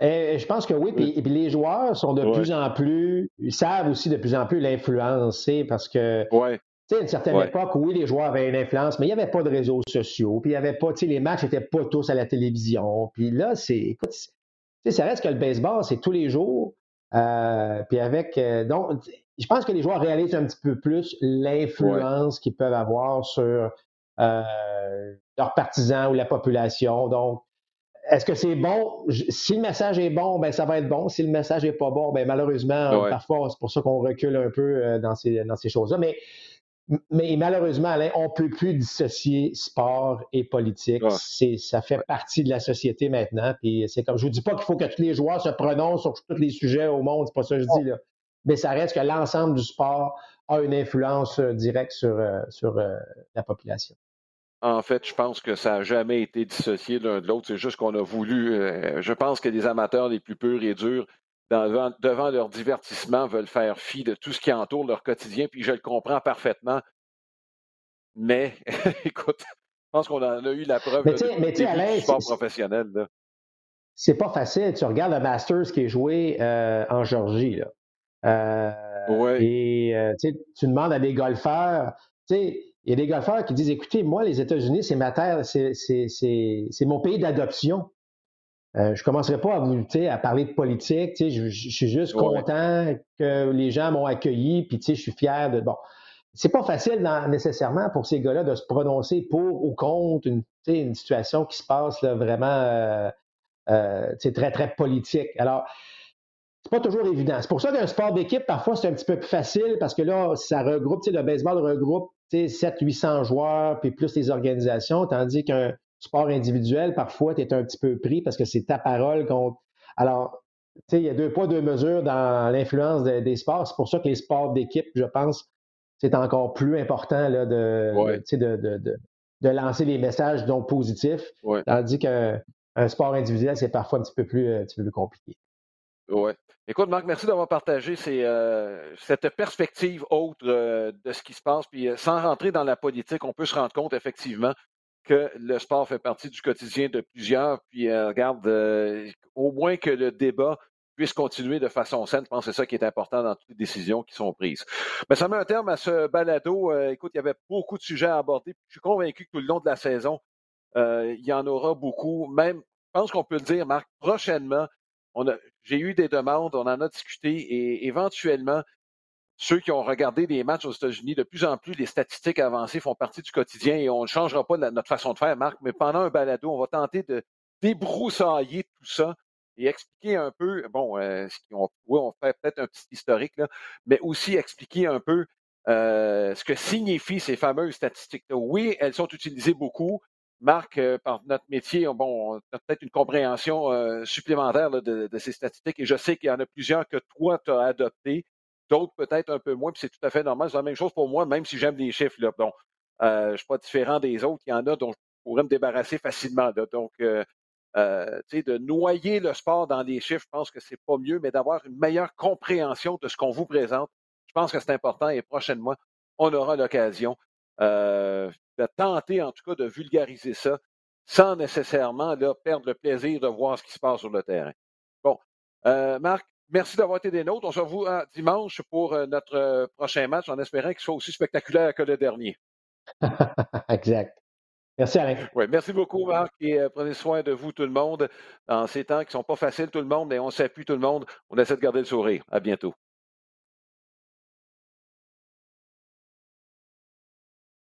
Eh, je pense que oui, puis, les joueurs sont de plus en plus, ils savent aussi de plus en plus l'influencer parce que, tu sais, à une certaine époque, oui, les joueurs avaient une influence, mais il n'y avait pas de réseaux sociaux, puis il y avait pas, tu sais, les matchs n'étaient pas tous à la télévision, puis là, c'est, écoute, tu sais, ça reste que le baseball, c'est tous les jours, euh, puis avec, euh, donc, je pense que les joueurs réalisent un petit peu plus l'influence qu'ils peuvent avoir sur euh, leurs partisans ou la population. Donc, est-ce que c'est bon? Si le message est bon, ben ça va être bon. Si le message n'est pas bon, ben malheureusement, parfois, c'est pour ça qu'on recule un peu euh, dans ces, dans ces choses-là. Mais, mais malheureusement, Alain, on ne peut plus dissocier sport et politique. C'est, ça fait partie de la société maintenant. Puis c'est comme je vous dis pas qu'il faut que tous les joueurs se prononcent sur tous les sujets au monde, c'est pas ça que je dis là mais ça reste que l'ensemble du sport a une influence euh, directe sur, euh, sur euh, la population. En fait, je pense que ça n'a jamais été dissocié l'un de l'autre. C'est juste qu'on a voulu. je pense que les amateurs les plus purs et durs, devant, leur divertissement, veulent faire fi de tout ce qui entoure leur quotidien. Puis je le comprends parfaitement. Mais, écoute, je pense qu'on en a eu la preuve mais de, du sport professionnel. C'est pas facile. Tu regardes le Masters qui est joué en Georgie. Là. Euh, et euh, tu demandes à des golfeurs, il y a des golfeurs qui disent, écoutez, moi, les États-Unis, c'est ma terre, c'est mon pays d'adoption. Euh, je ne commencerai pas à vous à parler de politique. Je, je, suis juste content que les gens m'ont accueilli, puis je suis fier de. Bon, c'est pas facile nécessairement pour ces gars-là de se prononcer pour ou contre une, une situation qui se passe là, vraiment très, très politique. Alors, c'est pas toujours évident. C'est pour ça qu'un sport d'équipe, parfois, c'est un petit peu plus facile parce que là, ça regroupe, le baseball regroupe 700-800 joueurs, puis plus les organisations, tandis qu'un sport individuel, parfois, tu es un petit peu pris parce que c'est ta parole contre. Alors, tu sais, il y a deux poids, deux mesures dans l'influence des sports. C'est pour ça que les sports d'équipe, je pense, c'est encore plus important là, de, de, de, de, lancer des messages donc positifs, tandis qu'un un sport individuel, c'est parfois un petit peu plus, un petit peu plus compliqué. Oui. Écoute, Marc, merci d'avoir partagé cette perspective autre de ce qui se passe. Puis sans rentrer dans la politique, on peut se rendre compte effectivement que le sport fait partie du quotidien de plusieurs. Puis regarde, au moins que le débat puisse continuer de façon saine. Je pense que c'est ça qui est important dans toutes les décisions qui sont prises. Mais ça met un terme à ce balado. Euh, écoute, il y avait beaucoup de sujets à aborder. Je suis convaincu que tout le long de la saison, euh, il y en aura beaucoup. Même, je pense qu'on peut le dire, Marc, prochainement, j'ai eu des demandes, on en a discuté et éventuellement, ceux qui ont regardé les matchs aux États-Unis, de plus en plus, les statistiques avancées font partie du quotidien et on ne changera pas notre façon de faire, Marc, mais pendant un balado, on va tenter de débroussailler tout ça et expliquer un peu, bon, euh, on, oui, on fait peut-être un petit historique, là, mais aussi expliquer un peu euh, ce que signifient ces fameuses statistiques-là. Oui, elles sont utilisées beaucoup. Marc, euh, par notre métier, bon, on a peut-être une compréhension euh, supplémentaire de, ces statistiques et je sais qu'il y en a plusieurs que toi, tu as adopté, d'autres peut-être un peu moins, puis c'est tout à fait normal. C'est la même chose pour moi, même si j'aime les chiffres. Là. Bon, je ne suis pas différent des autres. Il y en a dont je pourrais me débarrasser facilement. Donc, euh, de noyer le sport dans les chiffres, je pense que c'est pas mieux, mais d'avoir une meilleure compréhension de ce qu'on vous présente, je pense que c'est important et prochainement, on aura l'occasion euh, de tenter, en tout cas, de vulgariser ça sans nécessairement là, perdre le plaisir de voir ce qui se passe sur le terrain. Bon, euh, Marc, merci d'avoir été des nôtres. On se revoit dimanche pour notre prochain match en espérant qu'il soit aussi spectaculaire que le dernier. exact. Merci Alain. Oui, merci beaucoup Marc et euh, prenez soin de vous tout le monde dans ces temps qui ne sont pas faciles tout le monde, mais on s'appuie tout le monde. On essaie de garder le sourire. À bientôt.